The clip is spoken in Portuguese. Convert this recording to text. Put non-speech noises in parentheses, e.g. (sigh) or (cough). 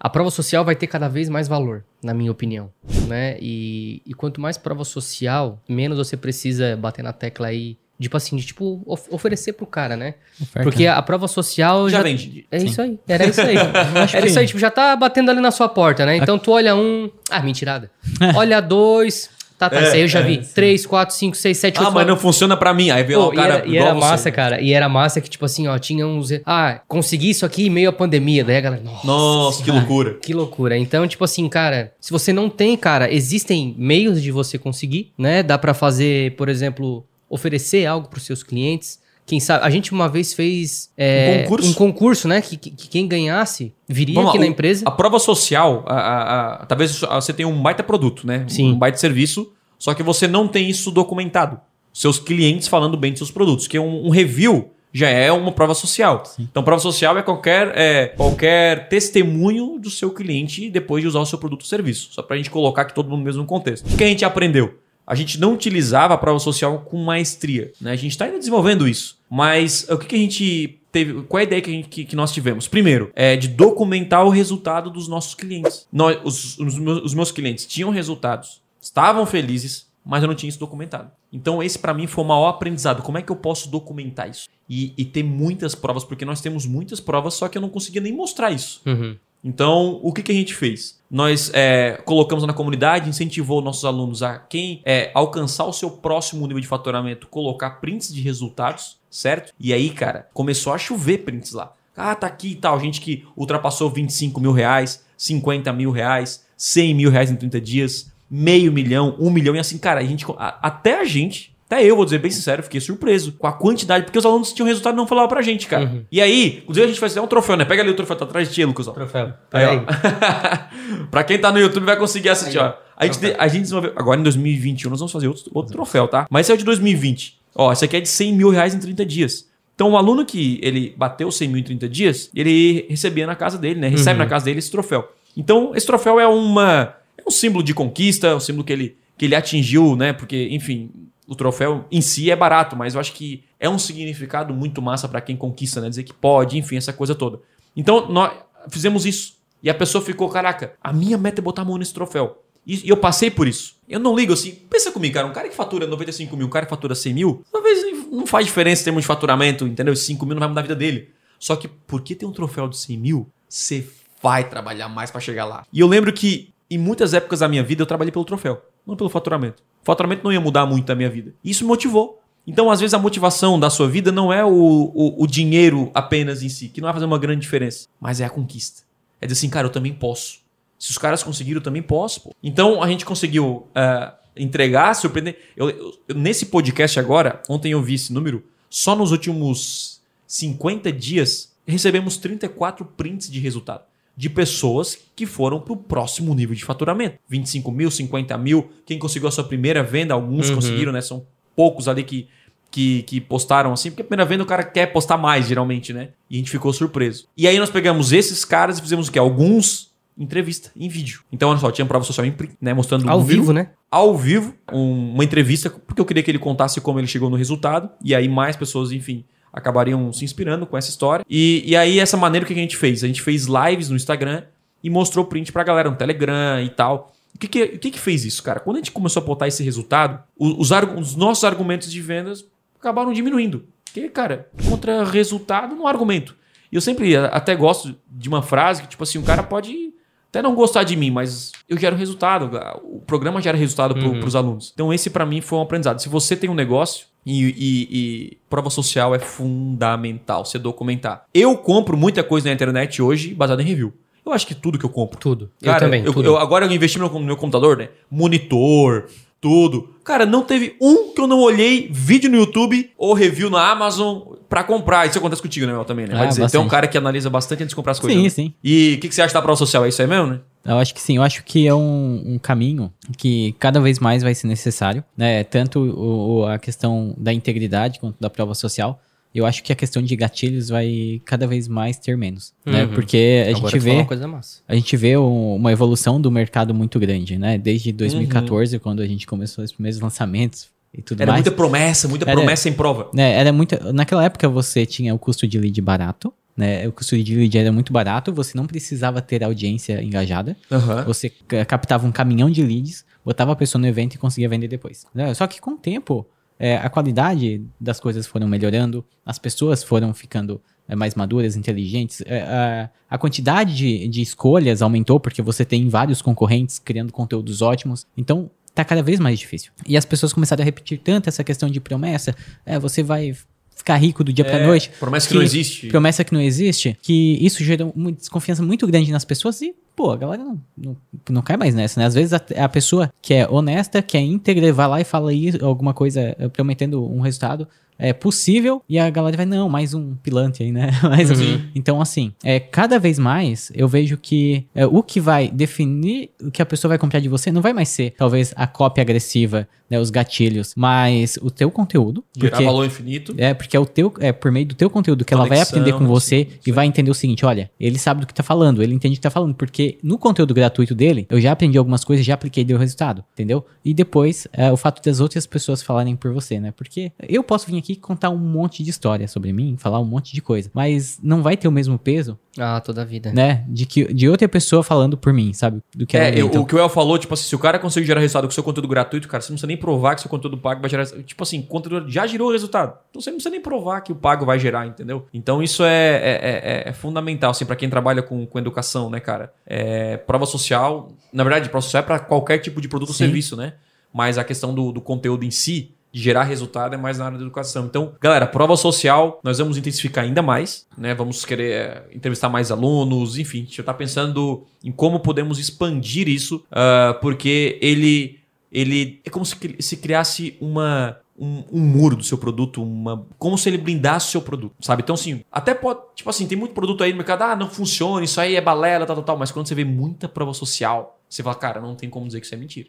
a prova social vai ter cada vez mais valor, na minha opinião, né? E, e quanto mais prova social, menos você precisa bater na tecla aí, tipo assim, de tipo of oferecer pro cara, né? Oferta. Porque a, a prova social Já vende. É Sim. isso aí. Era isso aí. (laughs) acho Era que- isso aí, tipo, já tá batendo ali na sua porta, né? Então tu olha um, ah, mentirada. (laughs) Olha dois, tá, tá, É, isso aí eu já é, vi. Três, quatro, cinco, seis, sete, Ah, oito. mas nove. não funciona pra mim. Aí veio lá o e cara era, e era você. massa, cara. E era massa que, tipo assim, ó, tinha uns. Ah, consegui isso aqui em meio à pandemia. Daí a galera. Nossa, Nossa, que loucura. que loucura. Então, tipo assim, cara, se você não tem, cara, existem meios de você conseguir, né? Dá pra fazer, por exemplo, oferecer algo pros seus clientes. Quem sabe, a gente uma vez fez é, Um concurso? um concurso, né? Que, que- que quem ganhasse viria Vamos lá, aqui na o- empresa. A prova social, a- a- a- talvez você tenha um baita produto, né? Sim. Um baita serviço, só que você não tem isso documentado. Seus clientes falando bem dos seus produtos, que um, um review já é uma prova social. Então, prova social é qualquer, é qualquer testemunho do seu cliente depois de usar o seu produto ou serviço. Só pra gente colocar aqui todo mundo no mesmo contexto. O que a gente aprendeu? A gente não utilizava a prova social com maestria. Né? A gente está ainda desenvolvendo isso. Mas o que, que a gente teve. Qual é a ideia que, a gente- que- que nós tivemos? Primeiro, é de documentar o resultado dos nossos clientes. Nós, os, os meus, os meus clientes tinham resultados, estavam felizes, mas eu não tinha isso documentado. Então, esse para mim foi o maior aprendizado. Como é que eu posso documentar isso? E, e ter muitas provas, porque nós temos muitas provas, só que eu não conseguia nem mostrar isso. Uhum. Então, o que, que a gente fez? Nós é, colocamos na comunidade, incentivou nossos alunos a quem é, alcançar o seu próximo nível de faturamento, colocar prints de resultados, certo? E aí, cara, começou a chover prints lá. Ah, tá aqui e tal. Gente que ultrapassou 25 mil reais, 50 mil reais, 100 mil reais em 30 dias, meio milhão, um milhão. E assim, cara, a gente, a- até a gente, até eu, vou dizer bem sincero, fiquei surpreso com a quantidade, porque os alunos tinham resultado e não falavam pra gente, cara. Uhum. E aí, inclusive a gente faz até um troféu, né? Pega ali o troféu, tá atrás de ti, Lucas. ó. Troféu. Aí, ó. (laughs) pra quem tá no YouTube vai conseguir assistir, ó. A gente, a gente desenvolveu. Agora em 2021 nós vamos fazer outro, outro troféu, tá? Mas esse é o de 2020. Ó, esse aqui é de 100 mil reais em 30 dias. Então, o aluno que ele bateu 100 mil em 30 dias, ele recebia na casa dele, né? Recebe Uhum. na casa dele esse troféu. Então, esse troféu é uma. É um símbolo de conquista, é um símbolo que ele, que ele atingiu, né? Porque, enfim, o troféu em si é barato, mas eu acho que é um significado muito massa pra quem conquista, né? Dizer que pode, enfim, essa coisa toda. Então, nós fizemos isso. E a pessoa ficou, caraca, a minha meta é botar a mão nesse troféu. E eu passei por isso. Eu não ligo assim. Pensa comigo, cara. Um cara que fatura 95 mil, um cara que fatura 100 mil, talvez não faz diferença em termos de faturamento, entendeu? Esses 5 mil não vai mudar a vida dele. Só que porque tem um troféu de 100 mil, você vai trabalhar mais pra chegar lá. E eu lembro que em muitas épocas da minha vida eu trabalhei pelo troféu, não pelo faturamento. O faturamento não ia mudar muito a minha vida. Isso me motivou. Então, às vezes, a motivação da sua vida não é o, o, o dinheiro apenas em si, que não vai fazer uma grande diferença, mas é a conquista. É dizer assim, cara, eu também posso. Se os caras conseguiram, eu também posso. Pô. Então, a gente conseguiu eh, entregar, surpreender. Eu- eu- nesse podcast agora, ontem eu vi esse número, só nos últimos 50 dias, recebemos 34 prints de resultado. De pessoas que foram para o próximo nível de faturamento. 25 mil, 50 mil. Quem conseguiu a sua primeira venda, alguns Uhum. conseguiram, né? São poucos ali que, que, que postaram assim, porque a primeira venda o cara quer postar mais, geralmente, né? E a gente ficou surpreso. E aí nós pegamos esses caras e fizemos o quê? Alguns entrevista em vídeo. Então, olha só, tinha prova social em né? Mostrando Ao número, vivo, né? ao vivo, um- uma entrevista, porque eu queria que ele contasse como ele chegou no resultado. E aí mais pessoas, enfim, acabariam se inspirando com essa história. E, e aí, essa maneira o que a gente fez? A gente fez lives no Instagram e mostrou print pra galera no Telegram e tal. O que que, o que que fez isso, cara? Quando a gente começou a botar esse resultado, os, os nossos argumentos de vendas acabaram diminuindo. Porque, cara, contra resultado há argumento. E eu sempre até gosto de uma frase que, tipo assim, o cara pode até não gostar de mim, mas eu gero resultado. O programa gera resultado para Uhum. os alunos. Então, esse para mim foi um aprendizado. Se você tem um negócio e, e- e prova social é fundamental você documentar. Eu compro muita coisa na internet hoje baseada em review. Eu acho que tudo que eu compro. Tudo. Cara, eu também. eu- tudo. eu- agora eu investi no meu, computador, né? Monitor, tudo. Cara, não teve um que eu não olhei vídeo no YouTube ou review na Amazon pra comprar. Isso acontece contigo, né, Mel, também, né? Vai Ah, dizer, tem um cara que analisa bastante antes de comprar as coisas. Sim, né? sim. E o que, que você acha da prova social? É isso aí mesmo, né? Eu acho que sim, eu acho que é um, um caminho que cada vez mais vai ser necessário, né? Tanto o- a questão da integridade quanto da prova social. Eu acho que a questão de gatilhos vai cada vez mais ter menos, né? Uhum. Porque a Agora gente vê uma coisa massa. a gente vê um- uma evolução do mercado muito grande, né? Desde 2014, quando a gente começou os primeiros lançamentos e tudo Era mais. muita promessa, muita Era- promessa em prova. né, era muito. Naquela época você tinha o custo de lead barato, né? O custo de lead era muito barato, você não precisava ter audiência engajada. Aham. Você ca- captava um caminhão de leads, botava a pessoa no evento e conseguia vender depois. né? Só que com o tempo, é, a qualidade das coisas foram melhorando, as pessoas foram ficando é, mais maduras, inteligentes, é, a, a quantidade de, de escolhas aumentou porque você tem vários concorrentes criando conteúdos ótimos. Então, tá cada vez mais difícil. E as pessoas começaram a repetir tanto essa questão de promessa, é, você vai ficar rico do dia pra É, noite. promessa que não existe. Promessa que não existe, que isso gera uma desconfiança muito grande nas pessoas e, pô, a galera não, não, não cai mais nessa, né? Às vezes a, a pessoa que é honesta, que é íntegra, vai lá e fala aí alguma coisa eh, prometendo um resultado é possível e a galera vai, não, mais um pilantra aí, né? (laughs) Mais um. Então, assim, é, cada vez mais eu vejo que é, o que vai definir o que a pessoa vai comprar de você não vai mais ser, talvez, a cópia agressiva, né, os gatilhos, mas o teu conteúdo. Gerar porque- valor infinito. é, porque é o teu, é por meio do teu conteúdo que ela vai Conexão, aprender com você sim, e sim. vai entender o seguinte, olha, ele sabe do que tá falando, ele entende o que tá falando, porque no conteúdo gratuito dele, eu já aprendi algumas coisas, já apliquei e deu resultado, entendeu? E depois, é, o fato das outras pessoas falarem por você, né? Porque eu posso vir aqui e contar um monte de história sobre mim, falar um monte de coisa, mas não vai ter o mesmo peso, Ah, toda a vida. né, de que de outra pessoa falando por mim, sabe? Do que É, eu- Então, o que o El falou, tipo assim, se o cara consegue gerar resultado com seu conteúdo gratuito, cara, você não precisa nem provar que seu conteúdo pago vai gerar. Tipo assim, o conteúdo já gerou resultado. Então você não precisa nem provar que o pago vai gerar, entendeu? Então isso é, é, é- é fundamental, assim, pra quem trabalha com, com educação, né, cara? É, prova social, na verdade, prova social é pra qualquer tipo de produto ou Sim. serviço, né? Mas a questão do, do conteúdo em si, de gerar resultado, é mais na área da educação. Então, galera, prova social, nós vamos intensificar ainda mais, né? Vamos querer é, entrevistar mais alunos, enfim, a gente tá pensando em como podemos expandir isso, ah, porque ele, ele é como se, se criasse uma. Um, um muro do seu produto, uma, como se ele blindasse o seu produto, sabe? Então, assim, até pode, tipo assim, tem muito produto aí no mercado, ah, não funciona, isso aí é balela, tal, tal, tal, mas quando você vê muita prova social, você fala, cara, não tem como dizer que isso é mentira.